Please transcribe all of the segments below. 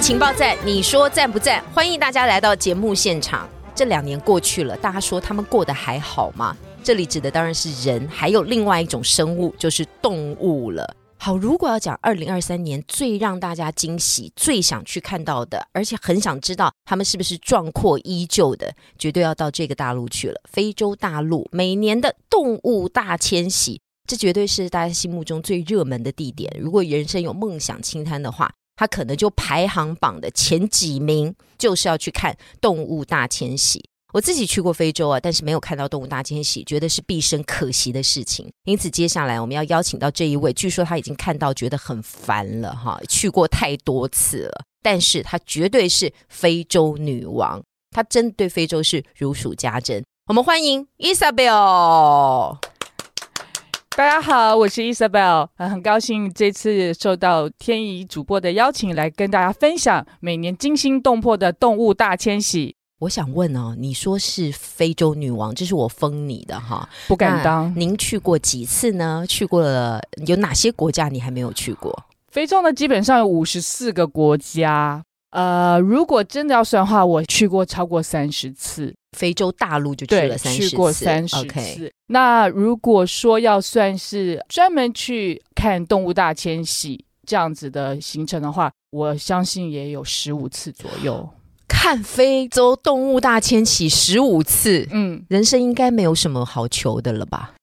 情报站，你说赞不赞？欢迎大家来到节目现场。这两年过去了，大家说他们过得还好吗？这里指的当然是人，还有另外一种生物，就是动物了。好，如果要讲二零二三年最让大家惊喜、最想去看到的，而且很想知道他们是不是壮阔依旧的，绝对要到这个大陆去了。非洲大陆每年的动物大迁徙，这绝对是大家心目中最热门的地点。如果人生有梦想清单的话，他可能就排行榜的前几名，就是要去看动物大迁徙。我自己去过非洲啊，但是没有看到动物大迁徙，觉得是毕生可惜的事情。因此，接下来我们要邀请到这一位，据说他已经看到觉得很烦了哈，去过太多次了，但是他绝对是非洲女王，她真对非洲是如数家珍。我们欢迎 Isabel。大家好，我是 Isabel，很高兴这次受到天怡主播的邀请，来跟大家分享每年惊心动魄的动物大迁徙。我想问哦，你说是非洲女王，这是我封你的哈，不敢当。您去过几次呢？去过了有哪些国家？你还没有去过？非洲呢，基本上有五十四个国家。呃，如果真的要算的话，我去过超过三十次。非洲大陆就去了三十次。去过三十次。那如果说要算是专门去看动物大迁徙这样子的行程的话，我相信也有十五次左右。看非洲动物大迁徙十五次，嗯，人生应该没有什么好求的了吧？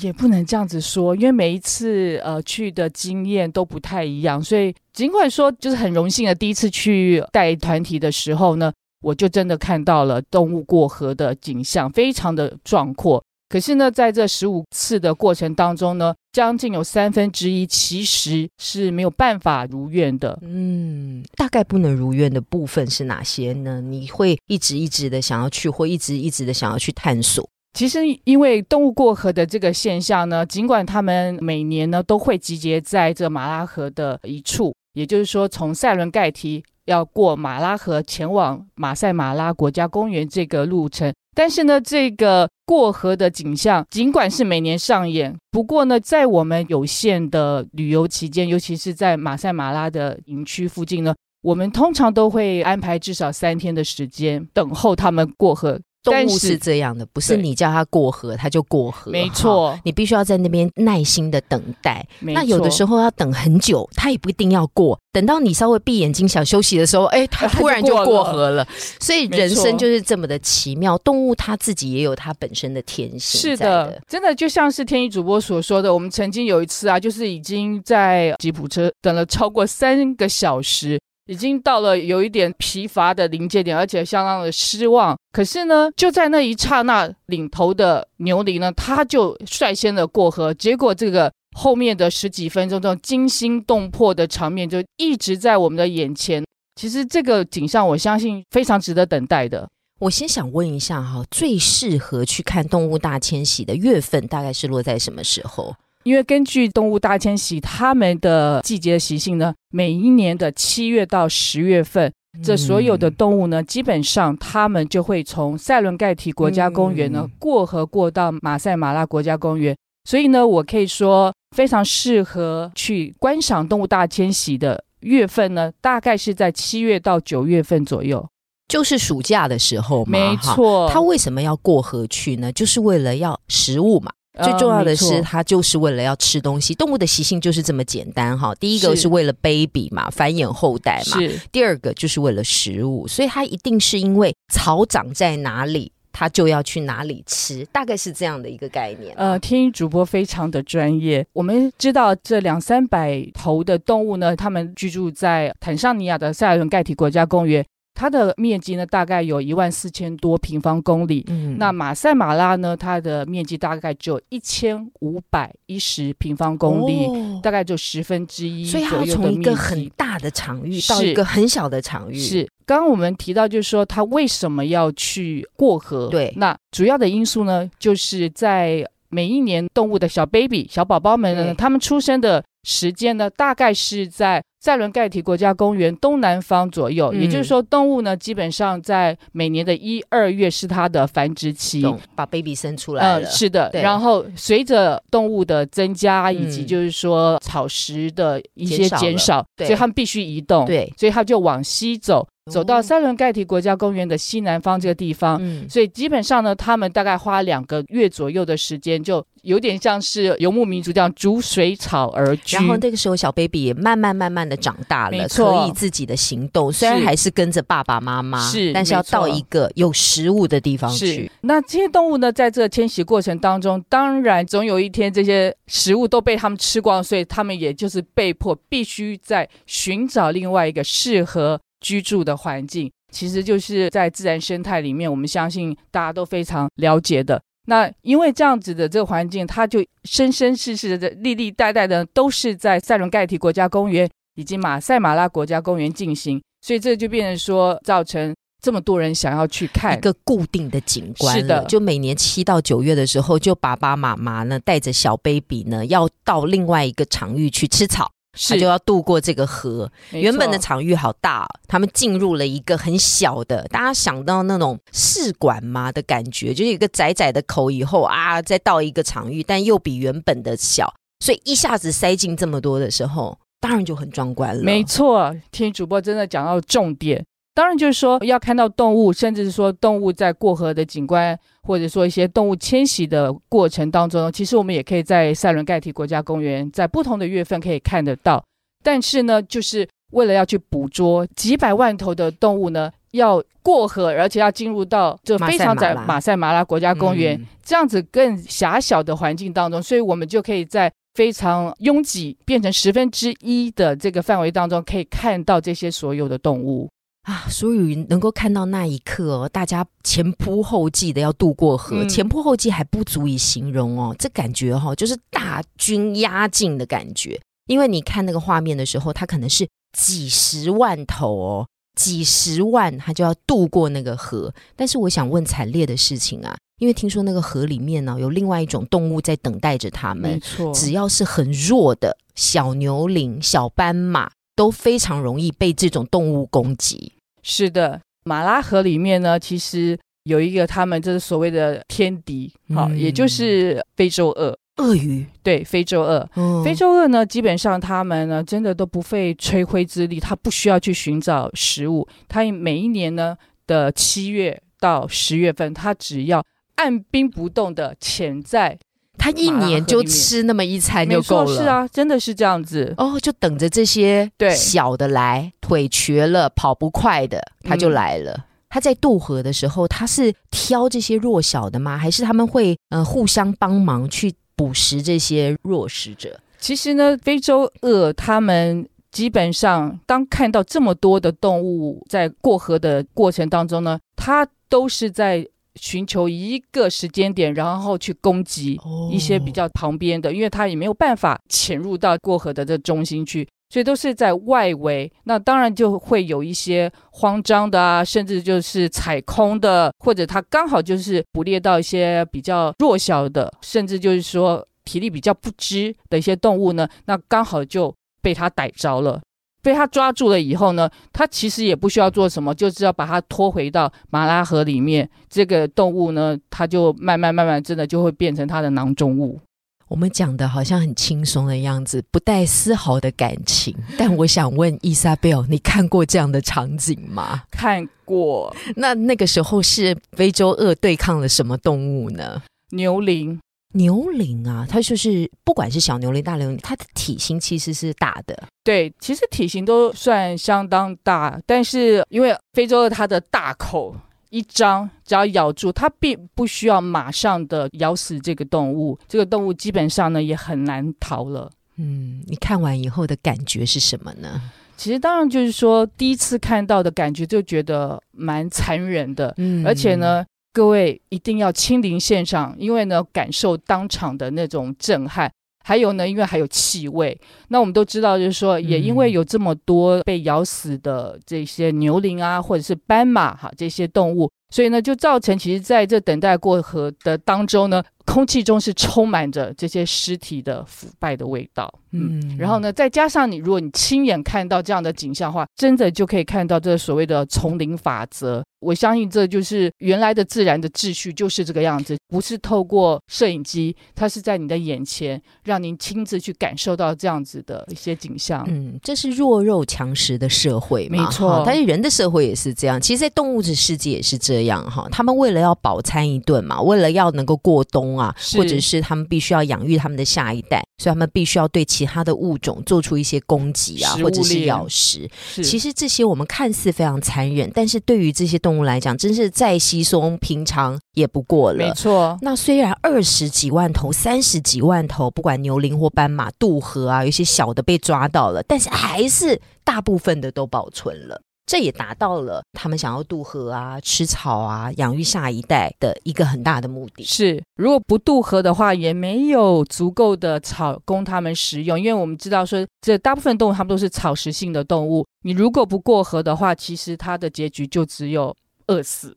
也不能这样子说，因为每一次呃去的经验都不太一样，所以尽管说就是很荣幸的第一次去带团体的时候呢，我就真的看到了动物过河的景象，非常的壮阔。可是呢，在这十五次的过程当中呢，将近有三分之一其实是没有办法如愿的。嗯，大概不能如愿的部分是哪些呢？你会一直一直的想要去，或一直一直的想要去探索。其实，因为动物过河的这个现象呢，尽管他们每年呢都会集结在这马拉河的一处，也就是说，从塞伦盖提要过马拉河前往马赛马拉国家公园这个路程。但是呢，这个过河的景象尽管是每年上演，不过呢，在我们有限的旅游期间，尤其是在马赛马拉的营区附近呢，我们通常都会安排至少三天的时间等候他们过河。动物是这样的，不是你叫它过河，它就过河。没错，你必须要在那边耐心的等待。那有的时候要等很久，它也不一定要过。等到你稍微闭眼睛想休息的时候，哎，它 突然就过河了。所以人生就是这么的奇妙。动物它自己也有它本身的天性。是的，真的就像是天意主播所说的，我们曾经有一次啊，就是已经在吉普车等了超过三个小时。已经到了有一点疲乏的临界点，而且相当的失望。可是呢，就在那一刹那，领头的牛羚呢，他就率先的过河。结果这个后面的十几分钟这种惊心动魄的场面，就一直在我们的眼前。其实这个景象，我相信非常值得等待的。我先想问一下哈，最适合去看动物大迁徙的月份，大概是落在什么时候？因为根据动物大迁徙，它们的季节习性呢，每一年的七月到十月份，这所有的动物呢，基本上它们就会从塞伦盖提国家公园呢过河过到马赛马拉国家公园。所以呢，我可以说非常适合去观赏动物大迁徙的月份呢，大概是在七月到九月份左右，就是暑假的时候嘛。没错，它为什么要过河去呢？就是为了要食物嘛。最重要的是，它就是为了要吃东西。动物的习性就是这么简单哈。第一个是为了 baby 嘛，繁衍后代嘛。是。第二个就是为了食物，所以它一定是因为草长在哪里，它就要去哪里吃，大概是这样的一个概念。呃，天一主播非常的专业。我们知道这两三百头的动物呢，它们居住在坦桑尼亚的塞伦盖提国家公园。它的面积呢大概有一万四千多平方公里。嗯那马赛马拉呢，它的面积大概只有一千五百一十平方公里，哦大概就十分之一所以它从一个很。大的场域到是一个很小的场域，是，刚刚我们提到，就是说它为什么要去过河？对那主要的因素呢，就是在每一年动物的小 baby、小宝宝们呢，他们出生的时间呢，大概是在塞伦盖提国家公园东南方左右。嗯也就是说，动物呢，基本上在每年的一二月是它的繁殖期。把 baby 生出来了，嗯，是的。对然后随着动物的增加，以及嗯就是说草食的一些减少减少，对所以它们必须移动。对所以它就往西走，走到哦塞伦盖提国家公园的西南方这个地方。嗯，所以基本上呢，他们大概花两个月左右的时间，就有点像是游牧民族这样逐水草而居。然后那个时候小 baby 也慢慢慢慢的长大了，可以自己的行动，虽然还是跟着爸爸妈妈，是但是要到一个有食物的地方去。，那这些动物呢，在这个迁徙过程当中，当然总有一天这些食物都被他们吃光，所以他们也就是被迫必须在寻找另外一个适合居住的环境。其实就是在自然生态里面，我们相信大家都非常了解的。那因为这样子的这个环境，它就生生世世的、历历代代的都是在塞伦盖提国家公园以及马赛马拉国家公园进行，所以这就变成说造成这么多人想要去看一个固定的景观是的就每年七到九月的时候，就爸爸妈妈呢带着小 baby 呢，要到另外一个场域去吃草，他是就要渡过这个河。原本的错场域好大、哦，他们进入了一个很小的，大家想到那种试管嘛的感觉，就是有一个窄窄的口以后啊，再到一个场域，但又比原本的小，所以一下子塞进这么多的时候，当然就很壮观了。没错，听主播真的讲到重点。当然就是说要看到动物，甚至是说动物在过河的景观，或者说一些动物迁徙的过程当中，其实我们也可以在塞伦盖提国家公园在不同的月份可以看得到。但是呢，就是为了要去捕捉几百万头的动物呢，要过河，而且要进入到这非常窄马赛马拉马赛马拉国家公园、嗯这样子更狭小的环境当中，所以我们就可以在非常拥挤变成十分之一的这个范围当中，可以看到这些所有的动物。啊，所以能够看到那一刻哦，大家前仆后继的要渡过河，嗯前仆后继还不足以形容哦，这感觉哈、哦，就是大军压境的感觉。因为你看那个画面的时候，它可能是几十万头哦，几十万，它就要渡过那个河。但是我想问惨烈的事情啊，因为听说那个河里面呢、有另外一种动物在等待着它们，没错只要是很弱的小牛羚、小斑马，都非常容易被这种动物攻击。是的，马拉河里面呢，其实有一个他们这是所谓的天敌，好、嗯也就是非洲鳄。鳄鱼，对，非洲鳄。嗯非洲鳄呢，基本上他们呢，真的都不费吹灰之力，它不需要去寻找食物。它每一年呢的七月到十月份，它只要按兵不动的潜在，它一年就吃那么一餐就，够了。是，啊，真的是这样子。哦，就等着这些对小的来，腿瘸了、跑不快的，他就嗯来了。他在渡河的时候，他是挑这些弱小的吗？还是他们会呃互相帮忙去捕食这些弱食者？其实呢，非洲鳄他们基本上当看到这么多的动物在过河的过程当中呢，它都是在寻求一个时间点，然后去攻击哦一些比较旁边的，因为它也没有办法潜入到过河的这中心去。所以都是在外围，那当然就会有一些慌张的啊，甚至就是踩空的，或者它刚好就是捕猎到一些比较弱小的，甚至就是说体力比较不支的一些动物呢，那刚好就被它逮着了。被他抓住了以后呢，他其实也不需要做什么，就是要把它拖回到马拉河里面。这个动物呢，它就慢慢慢慢真的就会变成它的囊中物。我们讲的好像很轻松的样子，不带丝毫的感情。但我想问伊莎贝尔，你看过这样的场景吗？看过那那个时候是非洲鳄对抗了什么动物呢？牛羚，牛羚啊，它就是不管是小牛羚、大牛羚，它的体型其实是大的。对，其实体型都算相当大，但是因为非洲的它的大口一张，只要咬住它，并不需要马上的咬死这个动物，这个动物基本上呢也很难逃了。嗯，你看完以后的感觉是什么呢？其实当然就是说，第一次看到的感觉就觉得蛮残忍的，嗯而且，呢，各位一定要亲临现场，因为呢，感受当场的那种震撼。还有呢，因为还有气味。那我们都知道，就是说，也因为有这么多被咬死的这些牛羚啊，或者是斑马哈这些动物，所以呢，就造成其实在这等待过河的当中呢，空气中是充满着这些尸体的腐败的味道。嗯，嗯然后呢，再加上你，如果你亲眼看到这样的景象的话，真的就可以看到这所谓的丛林法则。我相信这就是原来的自然的秩序，就是这个样子，不是透过摄影机，它是在你的眼前，让您亲自去感受到这样子的一些景象。嗯，这是弱肉强食的社会嘛，没错哈但是人的社会也是这样，其实，在动物的世界也是这样哈。他们为了要饱餐一顿嘛，为了要能够过冬啊，或者是他们必须要养育他们的下一代，所以他们必须要对其他的物种做出一些攻击啊，或者是咬食。其实这些我们看似非常残忍，但是对于这些动物来讲，真是再稀松平常也不过了。没错，那虽然二十几万头、三十几万头，不管牛羚或斑马渡河啊，有些小的被抓到了，但是还是大部分的都保存了。这也达到了他们想要渡河啊、吃草啊、养育下一代的一个很大的目的。是，如果不渡河的话，也没有足够的草供他们食用，因为我们知道说，这大部分动物它们都是草食性的动物，你如果不过河的话，其实它的结局就只有饿死。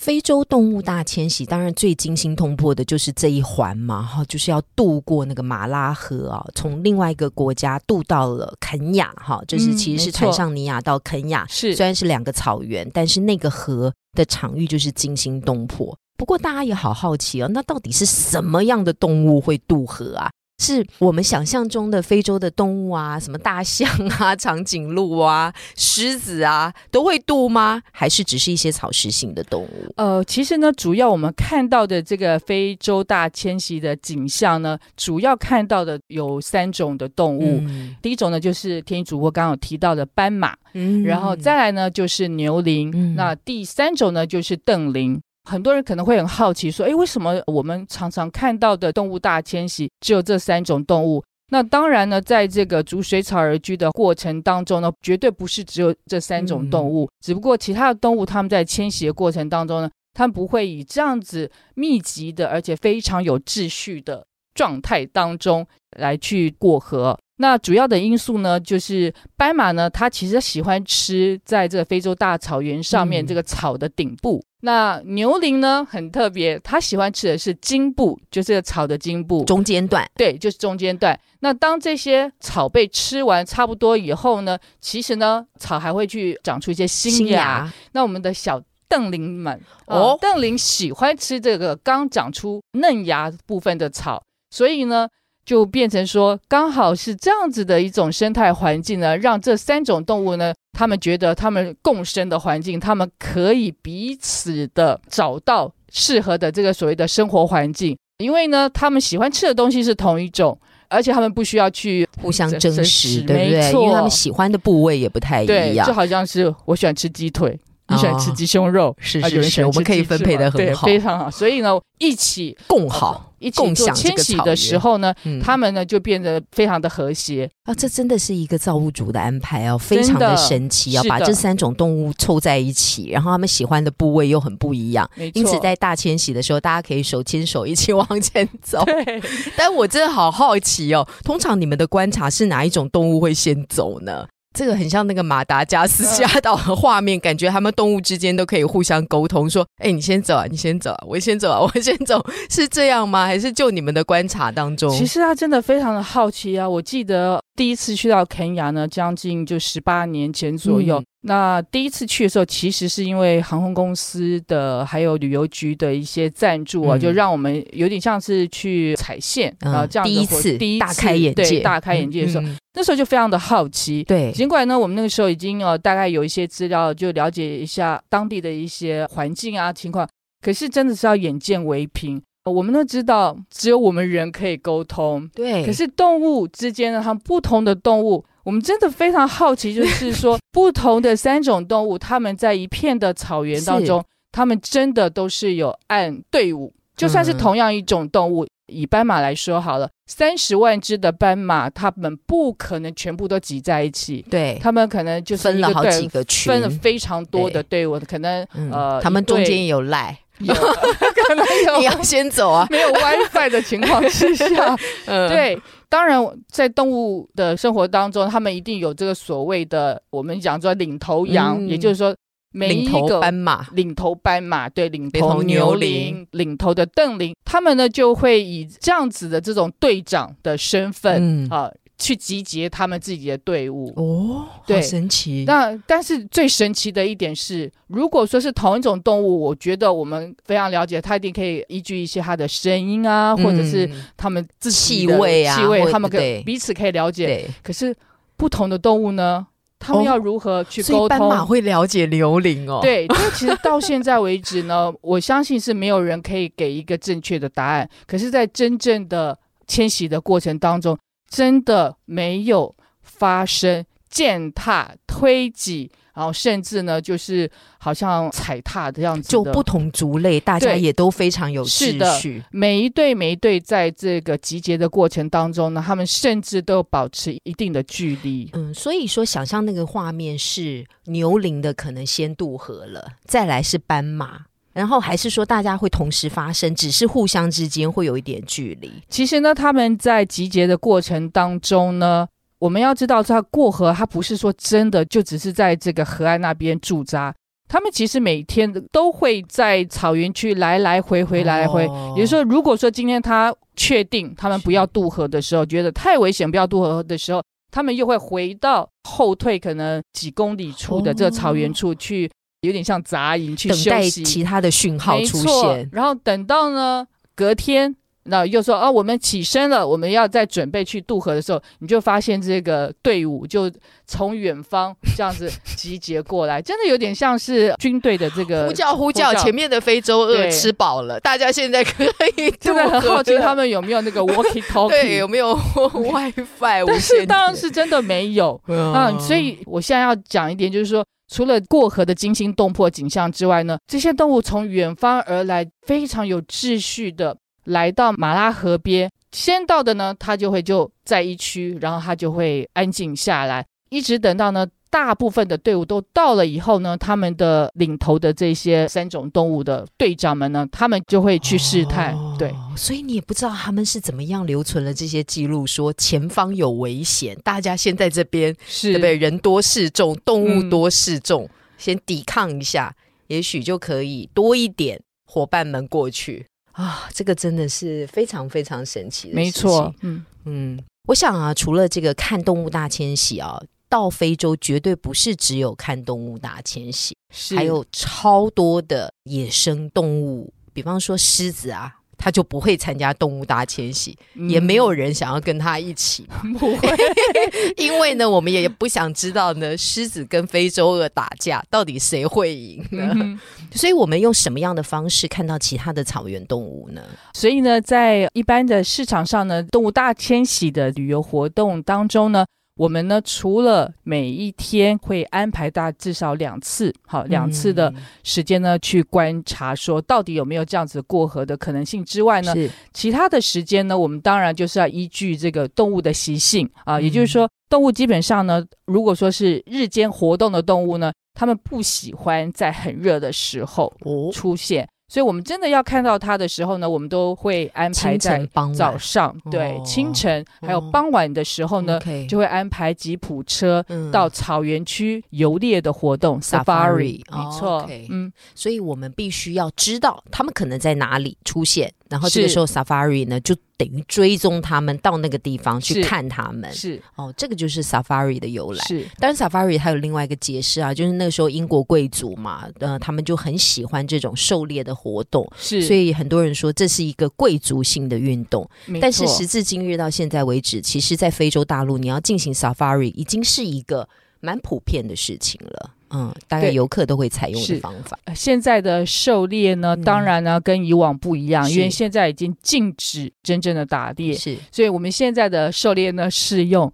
非洲动物大迁徙，当然最惊心动魄的就是这一环嘛，哈，就是要渡过那个马拉河啊，从另外一个国家渡到了肯亚，哈，就是嗯其实是坦桑尼亚到肯亚，是虽然是两个草原，但是那个河的场域就是惊心动魄。不过大家也好好奇哦，那到底是什么样的动物会渡河啊？是我们想象中的非洲的动物啊，什么大象啊、长颈鹿啊、狮子啊，都会渡吗？还是只是一些草食性的动物？呃，其实呢，主要我们看到的这个非洲大迁徙的景象呢，主要看到的有三种的动物。嗯第一种呢，就是天一主播刚刚有提到的斑马，嗯然后再来呢就是牛羚，嗯那第三种呢就是瞪羚。很多人可能会很好奇，说：“诶，为什么我们常常看到的动物大迁徙只有这三种动物？”那当然呢，在这个逐水草而居的过程当中呢，绝对不是只有这三种动物，只不过其他的动物它们在迁徙的过程当中呢，它们不会以这样子密集的，而且非常有秩序的状态当中来去过河。那主要的因素呢，就是斑马呢，它其实喜欢吃在这个非洲大草原上面嗯这个草的顶部。那牛羚呢，很特别，它喜欢吃的是茎部，就是这个草的茎部。中间段，对，就是中间段。那当这些草被吃完差不多以后呢，其实呢，草还会去长出一些新芽。那我们的小瞪羚们，哦哦，瞪羚喜欢吃这个刚长出嫩芽部分的草，所以呢，就变成说，刚好是这样子的一种生态环境呢，让这三种动物呢，他们觉得他们共生的环境，他们可以彼此的找到适合的这个所谓的生活环境，因为呢，他们喜欢吃的东西是同一种。而且他们不需要去互相争争食，对不对？因为他们喜欢的部位也不太一对，样就。好像是我喜欢吃鸡腿，你喜欢吃哦鸡胸肉，是是是，我们可以分配的很好，非常好。所以呢，一起共好。一起做共享徙的时候呢，嗯他们呢就变得非常的和谐。啊，这真的是一个造物主的安排哦，非常的神奇要，把这三种动物凑在一起，然后他们喜欢的部位又很不一样。因此，在大迁徙的时候，大家可以手牵手一起 往前走。对 但我真的好好奇哦，通常你们的观察是哪一种动物会先走呢？这个很像那个马达加斯加岛的画面，感觉他们动物之间都可以互相沟通，说：“哎，你先走啊，你先走啊，我先走啊，我先走。”是这样吗？还是就你们的观察当中？其实他真的非常的好奇啊！我记得第一次去到肯亚呢，将近就十八年前左右。嗯那第一次去的时候，其实是因为航空公司的还有旅游局的一些赞助啊，嗯。就让我们有点像是去踩线啊、嗯这样的第一次第一大开眼界，对大开眼界的时候，那时候就非常的好奇。对，尽管呢，我们那个时候已经呃大概有一些资料，就了解一下当地的一些环境啊情况，可是真的是要眼见为凭。呃我们都知道，只有我们人可以沟通，对，可是动物之间呢，它们不同的动物，我们真的非常好奇，就是说 不同的三种动物，它们在一片的草原当中，它们真的都是有按队伍，就算是嗯。同样一种动物，以斑马来说好了，三十万只的斑马，它们不可能全部都挤在一起，对，它们可能就是分了好几个群，分了非常多的队伍，可能嗯呃，它们中间也有赖，有。可能有。你要先走啊。没有 WiFi 的情况之下，嗯，对，当然在动物的生活当中，他们一定有这个所谓的我们讲说领头羊，嗯。也就是说每领头一个斑马，领头斑马，对，领领头头牛牛羚羚，领头的邓羚，他们呢就会以这样子的这种队长的身份嗯，啊、去集结他们自己的队伍。哦，对神奇。那但是最神奇的一点是，如果说是同一种动物，我觉得我们非常了解，它一定可以依据一些它的声音啊，或者是嗯它们自己气的味啊或气味，他们可以彼此可以了解。可是不同的动物呢，他们哦要如何去沟所以斑马？会了解刘玲哦。，对，这其实到现在为止呢，我相信是没有人可以给一个正确的答案。可是，在真正的迁徙的过程当中，真的没有发生践踏、推挤，然后甚至呢，就是好像踩踏这样子的。就不同族类，大家也都非常有秩是的序。每一对每一对在这个集结的过程当中呢，他们甚至都保持一定的距离。嗯，所以说想象那个画面是牛羚的可能先渡河了，再来是斑马，然后还是说大家会同时发生，只是互相之间会有一点距离。其实呢，他们在集结的过程当中呢，我们要知道，他过河，他不是说真的就只是在这个河岸那边驻扎，他们其实每天都会在草原区来来回回，来来回。哦也就是说，如果说今天他确定他们不要渡河的时候，觉得太危险，不要渡河的时候，他们又会回到后退可能几公里处的这个草原处去，有点像杂音去等待。其他的讯号出现。然后等到呢隔天，那又说啊，我们起身了，我们要再准备去渡河的时候，你就发现这个队伍就从远方这样子集结过来，真的有点像是军队的这个呼。叫呼叫，前面的非洲鳄吃饱了，大家现在可以渡 真的很好奇他们有没有那个 walkie 对有 talkie，没有 WiFi 但是当然是真的没有。啊、嗯所以我现在要讲一点，就是说，除了过河的惊心动魄景象之外呢，这些动物从远方而来，非常有秩序的来到马拉河边。先到的呢，它就会就在一区，然后它就会安静下来，一直等到呢大部分的队伍都到了以后呢，他们的领头的这些三种动物的队长们呢，他们就会去试探，哦对。所以你也不知道他们是怎么样留存了这些记录，说前方有危险，大家先在这边，是对不对？人多势众，动物嗯多势众，先抵抗一下，也许就可以多一点伙伴们过去啊！这个真的是非常非常神奇的，没错，，嗯，嗯，我想啊，除了这个看动物大迁徙啊。到非洲绝对不是只有看动物大迁徙，还有超多的野生动物，比方说狮子啊，它就不会参加动物大迁徙，也没有人想要跟他一起。不会，因为呢，我们也不想知道呢，狮子跟非洲鳄打架到底谁会赢呢？嗯所以我们用什么样的方式看到其他的草原动物呢？所以呢，在一般的市场上呢，动物大迁徙的旅游活动当中呢，我们呢除了每一天会安排大至少两次，好两次的嗯。时间呢，去观察说到底有没有这样子过河的可能性之外呢，其他的时间呢，我们当然就是要依据这个动物的习性啊，嗯。也就是说，动物基本上呢，如果说是日间活动的动物呢，它们不喜欢在很热的时候哦，出现。所以，我们真的要看到它的时候呢，我们都会安排在早上，对，哦清晨还有哦傍晚的时候呢就会安排吉普车嗯到草原区游猎的活动 Safari，，safari，没错嗯，所以我们必须要知道他们可能在哪里出现，然后这个是时候 Safari 呢就等于追踪他们到那个地方去看他们。是哦，这个就是 Safari 的由来。是，当然，Safari 还有另外一个解释啊，就是那个时候英国贵族嘛，呃，他们就很喜欢这种狩猎的活动，是，所以很多人说这是一个贵族性的运动。但是时至今日到现在为止，其实，在非洲大陆，你要进行 Safari 已经是一个蛮普遍的事情了。嗯，大概游客都会采用的方法。呃现在的狩猎呢，嗯。当然呢跟以往不一样，因为现在已经禁止真正的打猎，是。所以我们现在的狩猎呢是用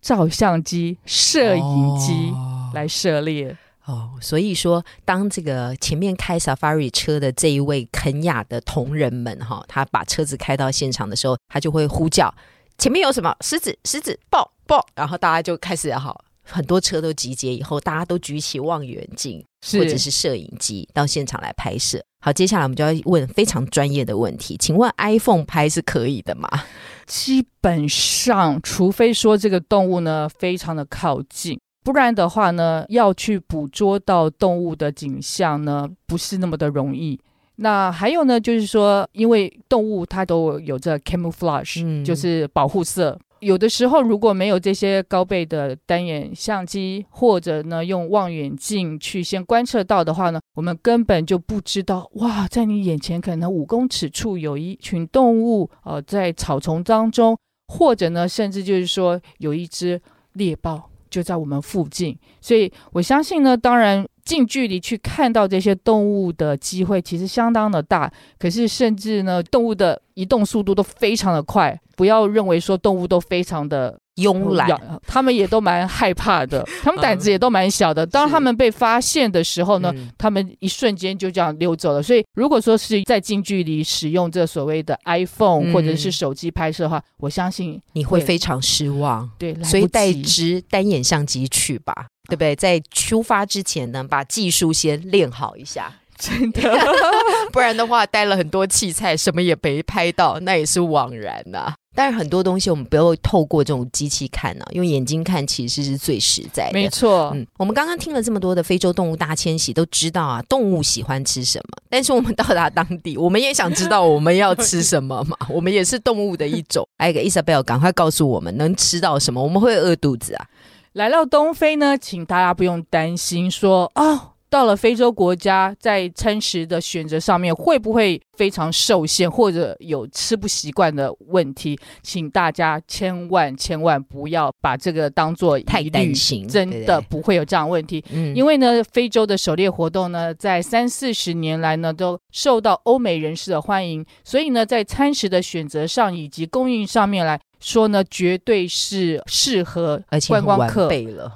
照相机、摄影机哦。来狩猎。哦，所以说，当这个前面开 safari 车的这一位肯雅的同仁们哈，他把车子开到现场的时候，他就会呼叫前面有什么？狮子，狮子豹，豹，然后大家就开始哈，很多车都集结以后，大家都举起望远镜或者是摄影机到现场来拍摄。好，接下来我们就要问非常专业的问题，请问 iPhone 拍是可以的吗？基本上，除非说这个动物呢非常的靠近。不然的话呢，要去捕捉到动物的景象呢，不是那么的容易。那还有呢，就是说，因为动物它都有着 camouflage，就是保护色。有的时候如果没有这些高倍的单眼相机，或者呢用望远镜去先观测到的话呢，我们根本就不知道哇，在你眼前可能五公尺处有一群动物，呃，在草丛当中，或者呢，甚至就是说有一只猎豹。就在我们附近，所以我相信呢。当然，近距离去看到这些动物的机会其实相当的大。可是，甚至呢，动物的移动速度都非常的快。不要认为说动物都非常的。慵懒，他们也都蛮害怕的，他们胆子也都蛮小的。当他们被发现的时候呢，他们一瞬间就这样溜走了。所以，如果说是在近距离使用这所谓的 iPhone 或者是手机拍摄的话，我相信你会非常失望。对，所以带只单眼相机去吧，对不对？在出发之前呢，把技术先练好一下，真的，不然的话带了很多器材，什么也没拍到，那也是枉然呐。但是很多东西我们不要透过这种机器看呢，用眼睛看其实是最实在的。没错，嗯，我们刚刚听了这么多的非洲动物大迁徙，都知道啊，动物喜欢吃什么。但是我们到达当地，我们也想知道我们要吃什么嘛？我们也是动物的一种。哎，Isabel，，赶快告诉我们能吃到什么？我们会饿肚子啊！来到东非呢，请大家不用担心说哦。到了非洲国家，在餐食的选择上面会不会非常受限，或者有吃不习惯的问题？请大家千万千万不要把这个当做太担心，真的不会有这样问题。嗯，因为呢，非洲的狩猎活动呢，在三四十年来呢，都受到欧美人士的欢迎，所以呢，在餐食的选择上以及供应上面来。说呢，绝对是适合观光客，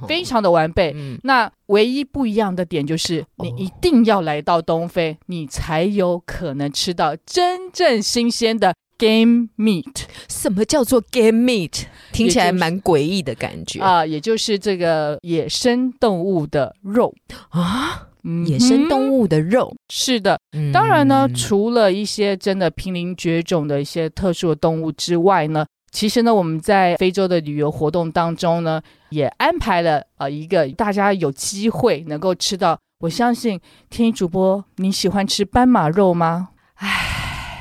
非常的完备。那唯一不一样的点就是，你一定要来到东非，你才有可能吃到真正新鲜的 game meat。什么叫做 game meat？听起来蛮诡异的感觉啊，也就是这个野生动物的肉啊，野生动物的肉。是的，当然呢，除了一些真的濒临绝种的一些特殊的动物之外呢。其实呢，我们在非洲的旅游活动当中呢，也安排了呃一个大家有机会能够吃到。我相信天一主播，你喜欢吃斑马肉吗？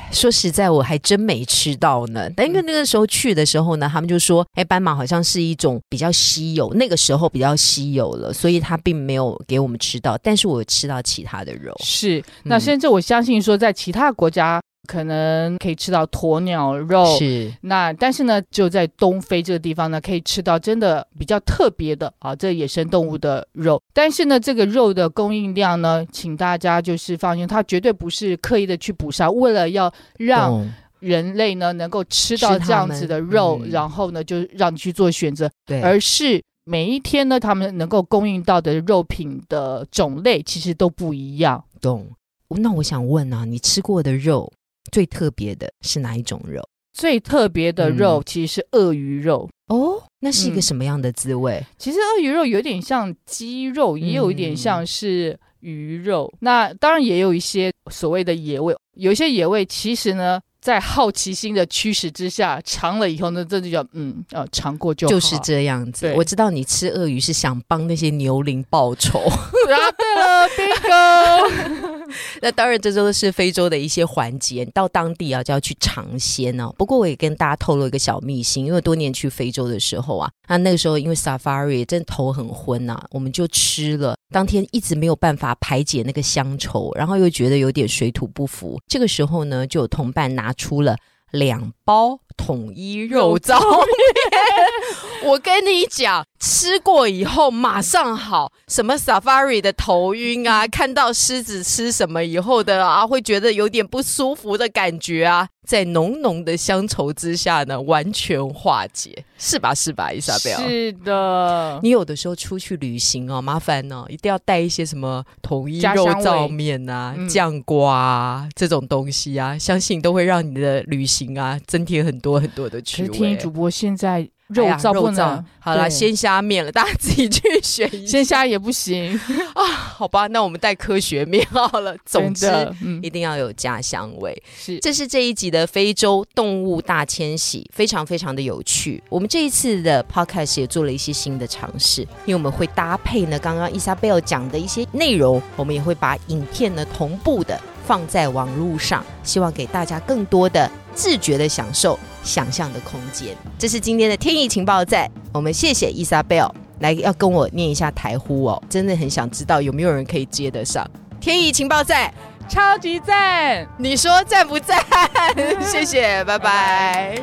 唉，说实在，我还真没吃到呢。但因为那个时候去的时候呢，他们就说，哎，斑马好像是一种比较稀有，那个时候比较稀有了，所以它并没有给我们吃到。但是我吃到其他的肉，是那甚至我相信说，在其他国家。可能可以吃到鸵鸟肉，是那但是呢，就在东非这个地方呢，可以吃到真的比较特别的啊，这野生动物的肉。但是呢，这个肉的供应量呢，请大家就是放心，它绝对不是刻意的去捕杀，为了要让人类呢能够吃到这样子的肉，然后呢就让你去做选择，对，而是每一天呢，他们能够供应到的肉品的种类其实都不一样。懂？那我想问啊，你吃过的肉？最特别的是哪一种肉？最特别的肉其实是鳄鱼肉哦，那是一个什么样的滋味？其实鳄鱼肉有点像鸡肉，也有一点像是鱼肉。那当然也有一些所谓的野味，有一些野味其实呢。在好奇心的驱使之下，尝了以后呢，这就叫嗯，呃，尝过就就是这样子。我知道你吃鳄鱼是想帮那些牛羚报仇。答对了，bingo。那当然，这都是非洲的一些环节。到当地啊，就要去尝鲜哦。不过我也跟大家透露一个小秘辛，因为多年去非洲的时候啊，那那个时候因为 safari 真的头很昏呐，我们就吃了。当天一直没有办法排解那个乡愁，然后又觉得有点水土不服。这个时候呢，就有同伴拿出了两包统一肉燥面。我跟你讲，吃过以后马上好。什么 safari 的头晕啊，看到狮子吃什么以后的啊，会觉得有点不舒服的感觉啊，在浓浓的乡愁之下呢，完全化解，是吧？是吧，伊莎贝尔？是的。你有的时候出去旅行哦，麻烦哦，一定要带一些什么统一肉燥面啊、酱瓜啊这种东西啊，相信都会让你的旅行啊增添很多很多的趣味。听主播现在。肉燥不能好了，鲜虾面了，大家自己去选。鲜虾也不行 啊，好吧，那我们带科学面好了。总之，一定要有家乡味。是，这是这一集的非洲动物大迁徙，非常非常的有趣。我们这一次的 podcast 也做了一些新的尝试，因为我们会搭配呢刚刚伊莎贝尔讲的一些内容，我们也会把影片呢同步的。放在网络上，希望给大家更多的自觉的享受想象的空间。这是今天的天意情报站，我们谢谢伊莎贝尔来要跟我念一下台呼哦，真的很想知道有没有人可以接得上。天意情报站，超级赞，你说赞不赞？谢谢，拜拜。